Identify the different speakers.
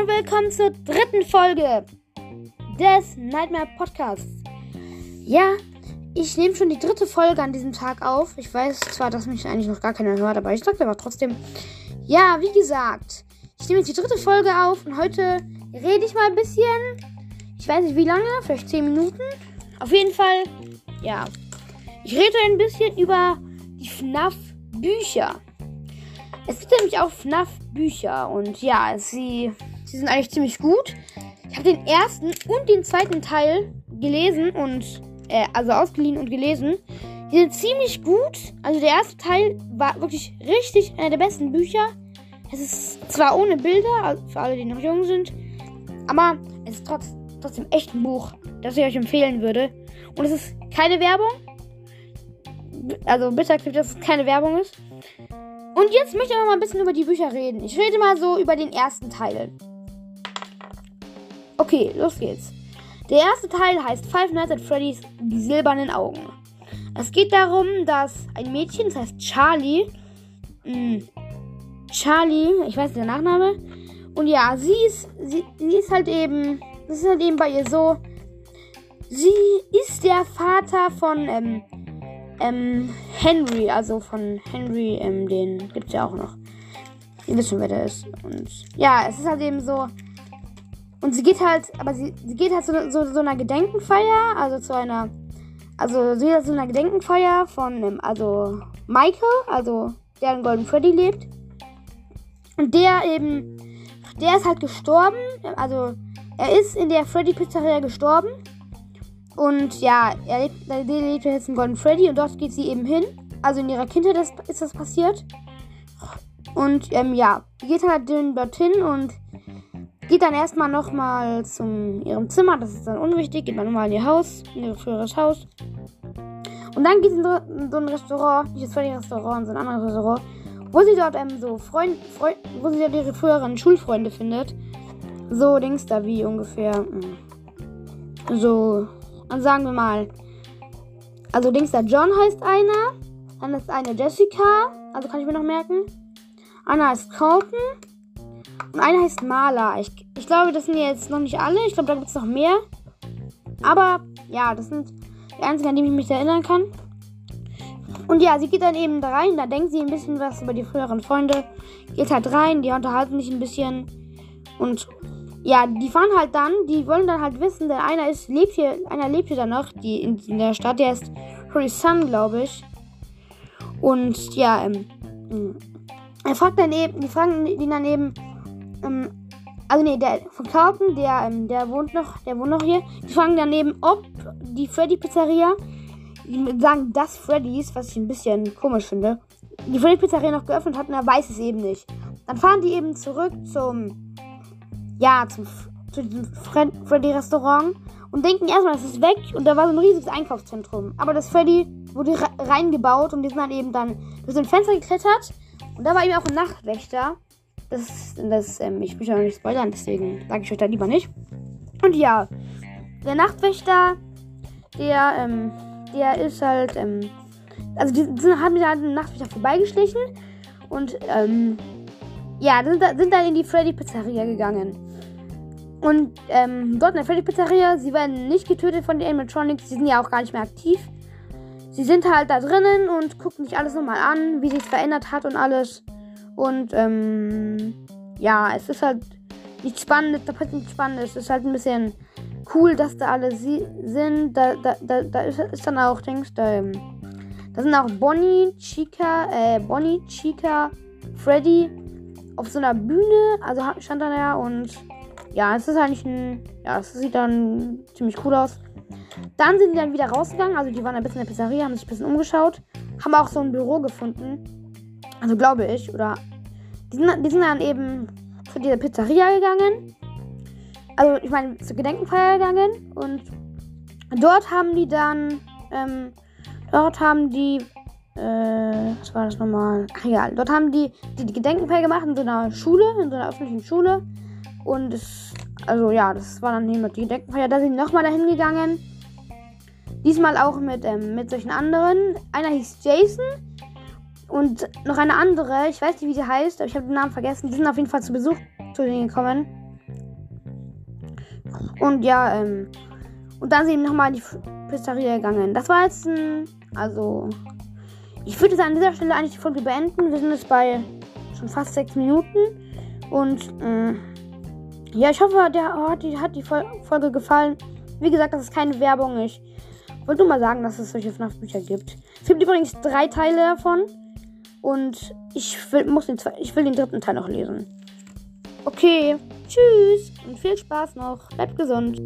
Speaker 1: und willkommen zur dritten Folge des Nightmare Podcasts. Ja, ich nehme schon die dritte Folge an diesem Tag auf. Ich weiß zwar, dass mich eigentlich noch gar keiner hört, aber ich sage aber trotzdem. Ja, wie gesagt, ich nehme jetzt die dritte Folge auf und heute rede ich mal ein bisschen. Ich weiß nicht wie lange, vielleicht 10 Minuten. Auf jeden Fall, ja. Ich rede ein bisschen über die FNAF-Bücher. Es gibt nämlich auch FNAF-Bücher und ja, sie, sie sind eigentlich ziemlich gut. Ich habe den ersten und den zweiten Teil gelesen und, äh, also ausgeliehen und gelesen. Die sind ziemlich gut. Also der erste Teil war wirklich richtig einer der besten Bücher. Es ist zwar ohne Bilder, also für alle, die noch jung sind, aber es ist trotz, trotzdem echt ein Buch, das ich euch empfehlen würde. Und es ist keine Werbung. Also bitte akzeptiert, dass es keine Werbung ist. Und jetzt möchte ich mal ein bisschen über die Bücher reden. Ich rede mal so über den ersten Teil. Okay, los geht's. Der erste Teil heißt Five Nights at Freddy's Die silbernen Augen. Es geht darum, dass ein Mädchen, das heißt Charlie, mh, hm, Charlie, ich weiß nicht der Nachname, und ja, sie ist, sie, sie ist halt eben, das ist halt eben bei ihr so, sie ist der Vater von, ähm, ähm, Henry, also von Henry, ähm, den gibt's ja auch noch. Ihr wisst schon, wer der ist. Und ja, es ist halt eben so. Und sie geht halt, aber sie, sie geht halt zu so, so, einer Gedenkenfeier, also zu einer, also sie geht halt zu einer Gedenkenfeier von, ähm, also Michael, also der in Golden Freddy lebt. Und der eben, der ist halt gestorben, also er ist in der Freddy Pizzeria gestorben. Und ja, er lebt, er lebt jetzt in Golden Freddy und dort geht sie eben hin. Also in ihrer Kindheit ist, das passiert. Und ähm, ja, geht halt dorthin und geht dann erstmal nochmal zu ihrem Zimmer. Das ist dann unwichtig. Geht man nochmal in ihr Haus, in ihr früheres Haus. Und dann geht sie in so, in so ein Restaurant, nicht das Freddy Restaurant, sondern ein anderes Restaurant, wo sie dort ähm, so Freund, Freund, wo sie dort ihre früheren Schulfreunde findet. So Dings da wie ungefähr. Hm, so und sagen wir mal, also Dings da John heißt einer. Dann ist eine Jessica. Also kann ich mir noch merken. Einer heißt Colton. Und einer heißt Marla. Ich, ich glaube, das sind jetzt noch nicht alle. Ich glaube, da gibt es noch mehr. Aber ja, das sind die einzigen, an die ich mich erinnern kann. Und ja, sie geht dann eben da rein. Da denkt sie ein bisschen was über die früheren Freunde. Geht halt rein. Die unterhalten sich ein bisschen. Und ja, die fahren halt dann, die wollen dann halt wissen, der einer ist, lebt hier, einer lebt hier dann noch, die in, in der Stadt, der ist Harry Sun, glaube ich. Und ja, ähm, er fragt dann eben, die fragen ihn dann eben, ähm, also nee, der von Carlton, der, ähm, der wohnt noch, der wohnt noch hier. Die fragen dann eben, ob die Freddy Pizzeria, die sagen das Freddy's, was ich ein bisschen komisch finde, die Freddy Pizzeria noch geöffnet hat und er weiß es eben nicht. Dann fahren die eben zurück zum ja, zum, zu diesem Freddy Restaurant und denken erstmal, es ist weg und da war so ein riesiges Einkaufszentrum. Aber das Freddy wurde reingebaut und die sind dann eben dann durch so ein Fenster geklettert und da war eben auch ein Nachtwächter. Das, das ähm, ich möchte ja noch nicht spoilern, deswegen sage ich euch da lieber nicht. Und ja, der Nachtwächter, der, ähm, der ist halt, ähm, also die, die haben an den Nachtwächter vorbeigeschlichen und, ähm, ja, sind, sind dann in die Freddy Pizzeria gegangen. Und ähm, dort in der Freddy Pizzeria, sie werden nicht getötet von den Animatronics, sie sind ja auch gar nicht mehr aktiv. Sie sind halt da drinnen und gucken sich alles nochmal an, wie sich verändert hat und alles. Und ähm, ja, es ist halt nichts Spannendes, da passiert nichts Spannendes. Es ist halt ein bisschen cool, dass da alle sind. Da, da, da, da ist, ist dann auch, denkst da, ähm, da sind auch Bonnie, Chica, äh, Bonnie, Chica, Freddy auf so einer Bühne, also stand da ja und ja, es ist eigentlich ein. Ja, es sieht dann ziemlich cool aus. Dann sind die dann wieder rausgegangen. Also die waren ein bisschen in der Pizzeria, haben sich ein bisschen umgeschaut. Haben auch so ein Büro gefunden. Also glaube ich. Oder. Die sind, die sind dann eben zu dieser Pizzeria gegangen. Also ich meine zur Gedenkenfeier gegangen. Und dort haben die dann. Ähm, dort haben die. Äh, was war das nochmal? Ach ja, dort haben die, die die Gedenkenfeier gemacht in so einer Schule, in so einer öffentlichen Schule. Und es, also ja, das war dann jemand die Deckenfeier. Da sind nochmal dahin gegangen. Diesmal auch mit, ähm, mit solchen anderen. Einer hieß Jason. Und noch eine andere, ich weiß nicht, wie sie heißt, aber ich habe den Namen vergessen. Die sind auf jeden Fall zu Besuch zu denen gekommen. Und ja, ähm, und dann sind wir nochmal in die Pizzeria gegangen. Das war jetzt ein, also, ich würde jetzt an dieser Stelle eigentlich die Folge beenden. Wir sind jetzt bei schon fast sechs Minuten. Und, ähm, ja, ich hoffe, der hat die, hat die Folge gefallen. Wie gesagt, das ist keine Werbung. Ich wollte nur mal sagen, dass es solche FNAF-Bücher gibt. Es gibt übrigens drei Teile davon. Und ich will, muss den, ich will den dritten Teil noch lesen. Okay, tschüss und viel Spaß noch. Bleibt gesund.